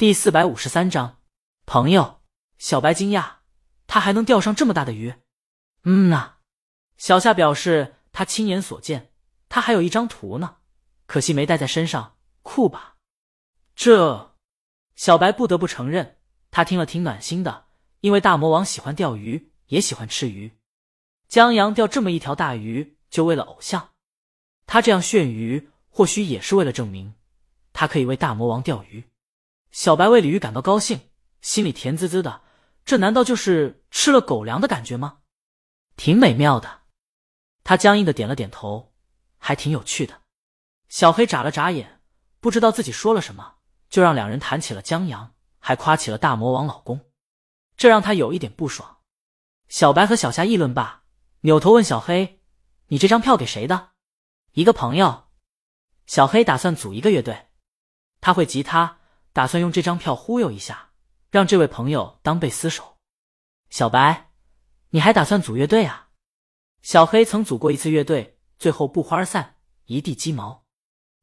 第四百五十三章，朋友。小白惊讶，他还能钓上这么大的鱼？嗯呐。小夏表示他亲眼所见，他还有一张图呢，可惜没带在身上，酷吧？这，小白不得不承认，他听了挺暖心的，因为大魔王喜欢钓鱼，也喜欢吃鱼。江阳钓这么一条大鱼，就为了偶像。他这样炫鱼，或许也是为了证明，他可以为大魔王钓鱼。小白为鲤鱼感到高兴，心里甜滋滋的。这难道就是吃了狗粮的感觉吗？挺美妙的。他僵硬的点了点头，还挺有趣的。小黑眨了眨眼，不知道自己说了什么，就让两人谈起了江阳，还夸起了大魔王老公，这让他有一点不爽。小白和小夏议论罢，扭头问小黑：“你这张票给谁的？”一个朋友。小黑打算组一个乐队，他会吉他。打算用这张票忽悠一下，让这位朋友当贝斯手。小白，你还打算组乐队啊？小黑曾组过一次乐队，最后不欢而散，一地鸡毛。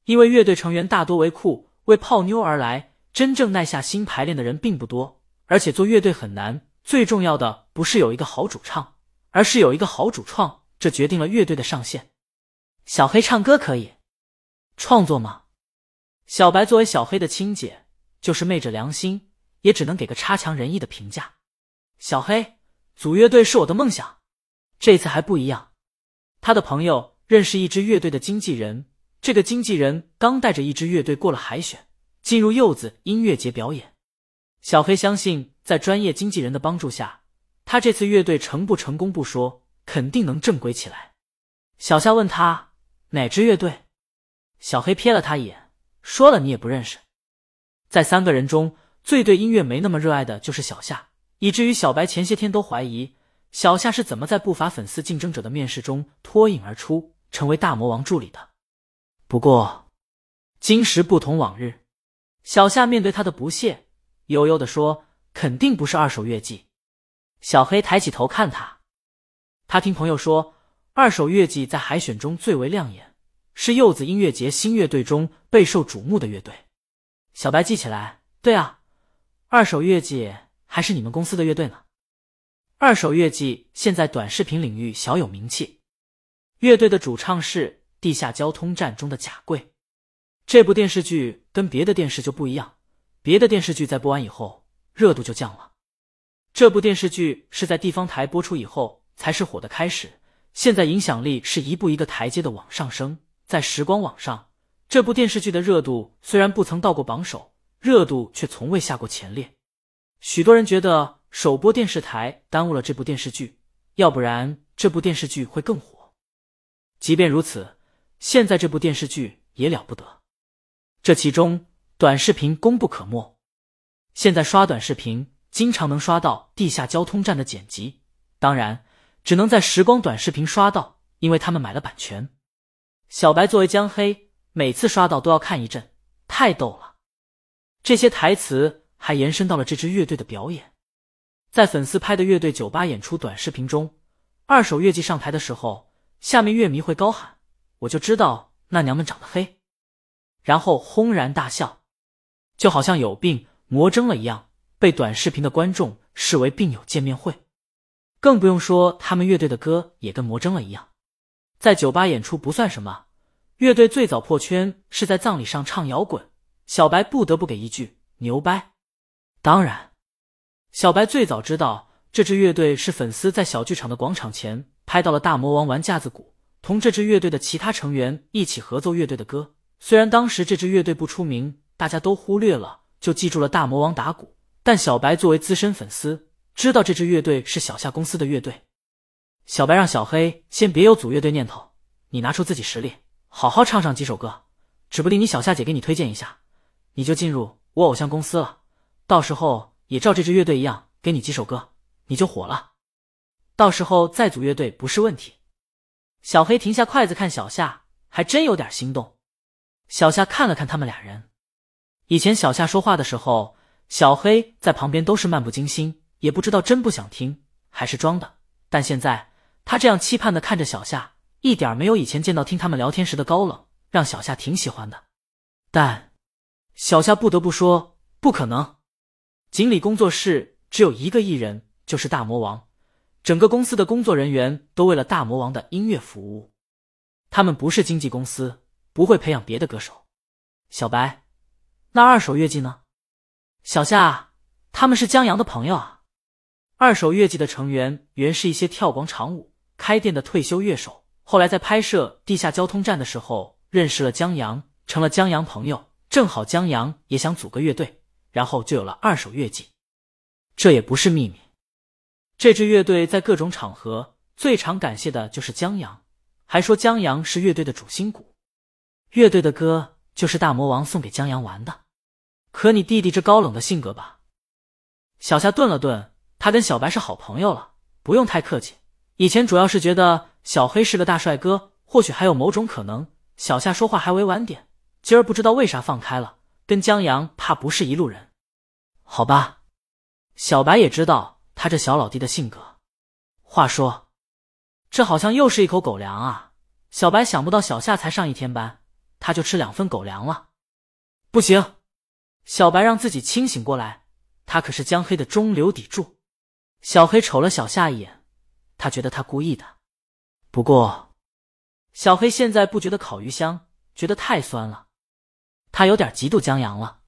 因为乐队成员大多为酷，为泡妞而来，真正耐下心排练的人并不多。而且做乐队很难，最重要的不是有一个好主唱，而是有一个好主创，这决定了乐队的上限。小黑唱歌可以，创作吗？小白作为小黑的亲姐。就是昧着良心，也只能给个差强人意的评价。小黑组乐队是我的梦想，这次还不一样。他的朋友认识一支乐队的经纪人，这个经纪人刚带着一支乐队过了海选，进入柚子音乐节表演。小黑相信，在专业经纪人的帮助下，他这次乐队成不成功不说，肯定能正规起来。小夏问他哪支乐队，小黑瞥了他一眼，说了你也不认识。在三个人中最对音乐没那么热爱的就是小夏，以至于小白前些天都怀疑小夏是怎么在不乏粉丝竞争者的面试中脱颖而出，成为大魔王助理的。不过今时不同往日，小夏面对他的不屑，悠悠的说：“肯定不是二手乐季。”小黑抬起头看他，他听朋友说，二手乐季在海选中最为亮眼，是柚子音乐节新乐队中备受瞩目的乐队。小白记起来，对啊，二手乐季还是你们公司的乐队呢。二手乐季现在短视频领域小有名气，乐队的主唱是《地下交通站》中的贾贵。这部电视剧跟别的电视就不一样，别的电视剧在播完以后热度就降了，这部电视剧是在地方台播出以后才是火的开始，现在影响力是一步一个台阶的往上升，在时光网上。这部电视剧的热度虽然不曾到过榜首，热度却从未下过前列。许多人觉得首播电视台耽误了这部电视剧，要不然这部电视剧会更火。即便如此，现在这部电视剧也了不得，这其中短视频功不可没。现在刷短视频，经常能刷到地下交通站的剪辑，当然只能在时光短视频刷到，因为他们买了版权。小白作为江黑。每次刷到都要看一阵，太逗了。这些台词还延伸到了这支乐队的表演。在粉丝拍的乐队酒吧演出短视频中，二手乐季上台的时候，下面乐迷会高喊：“我就知道那娘们长得黑。”然后轰然大笑，就好像有病魔怔了一样，被短视频的观众视为病友见面会。更不用说他们乐队的歌也跟魔怔了一样，在酒吧演出不算什么。乐队最早破圈是在葬礼上唱摇滚，小白不得不给一句牛掰。当然，小白最早知道这支乐队是粉丝在小剧场的广场前拍到了大魔王玩架子鼓，同这支乐队的其他成员一起合奏乐队的歌。虽然当时这支乐队不出名，大家都忽略了，就记住了大魔王打鼓。但小白作为资深粉丝，知道这支乐队是小夏公司的乐队。小白让小黑先别有组乐队念头，你拿出自己实力。好好唱上几首歌，指不定你小夏姐给你推荐一下，你就进入我偶像公司了。到时候也照这支乐队一样给你几首歌，你就火了。到时候再组乐队不是问题。小黑停下筷子看小夏，还真有点心动。小夏看了看他们俩人，以前小夏说话的时候，小黑在旁边都是漫不经心，也不知道真不想听还是装的。但现在他这样期盼的看着小夏。一点没有以前见到听他们聊天时的高冷，让小夏挺喜欢的。但小夏不得不说，不可能。锦鲤工作室只有一个艺人，就是大魔王。整个公司的工作人员都为了大魔王的音乐服务。他们不是经纪公司，不会培养别的歌手。小白，那二手乐季呢？小夏，他们是江阳的朋友啊。二手乐季的成员原是一些跳广场舞、开店的退休乐手，后来在拍摄地下交通站的时候认识了江阳，成了江阳朋友。正好江阳也想组个乐队，然后就有了二手乐季。这也不是秘密。这支乐队在各种场合最常感谢的就是江阳，还说江阳是乐队的主心骨。乐队的歌就是大魔王送给江阳玩的。可你弟弟这高冷的性格吧？小夏顿了顿，他跟小白是好朋友了，不用太客气。以前主要是觉得小黑是个大帅哥，或许还有某种可能。小夏说话还委婉点，今儿不知道为啥放开了，跟江阳怕不是一路人。好吧，小白也知道。他这小老弟的性格，话说，这好像又是一口狗粮啊！小白想不到小夏才上一天班，他就吃两份狗粮了。不行，小白让自己清醒过来，他可是江黑的中流砥柱。小黑瞅了小夏一眼，他觉得他故意的。不过，小黑现在不觉得烤鱼香，觉得太酸了。他有点嫉妒江阳了。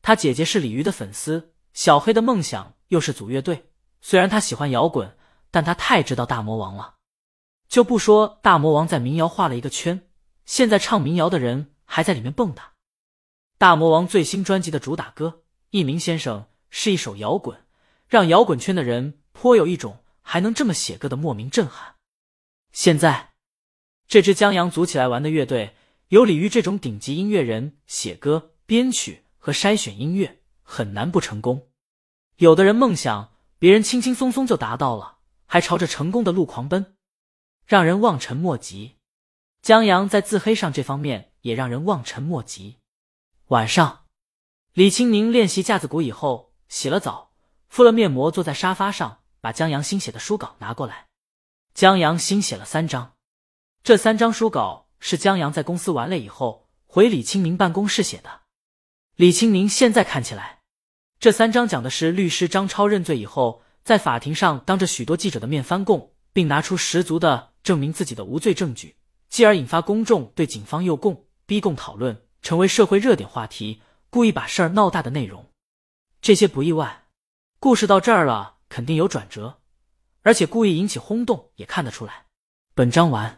他姐姐是鲤鱼的粉丝，小黑的梦想又是组乐队。虽然他喜欢摇滚，但他太知道大魔王了。就不说大魔王在民谣画了一个圈，现在唱民谣的人还在里面蹦跶。大魔王最新专辑的主打歌《一鸣先生》是一首摇滚，让摇滚圈的人颇有一种还能这么写歌的莫名震撼。现在，这支江阳组起来玩的乐队，有李玉这种顶级音乐人写歌、编曲和筛选音乐，很难不成功。有的人梦想。别人轻轻松松就达到了，还朝着成功的路狂奔，让人望尘莫及。江阳在自黑上这方面也让人望尘莫及。晚上，李青宁练习架子鼓以后，洗了澡，敷了面膜，坐在沙发上，把江阳新写的书稿拿过来。江阳新写了三章，这三章书稿是江阳在公司玩累以后回李青明办公室写的。李青明现在看起来。这三章讲的是律师张超认罪以后，在法庭上当着许多记者的面翻供，并拿出十足的证明自己的无罪证据，继而引发公众对警方诱供、逼供讨论，成为社会热点话题，故意把事儿闹大的内容。这些不意外，故事到这儿了，肯定有转折，而且故意引起轰动也看得出来。本章完。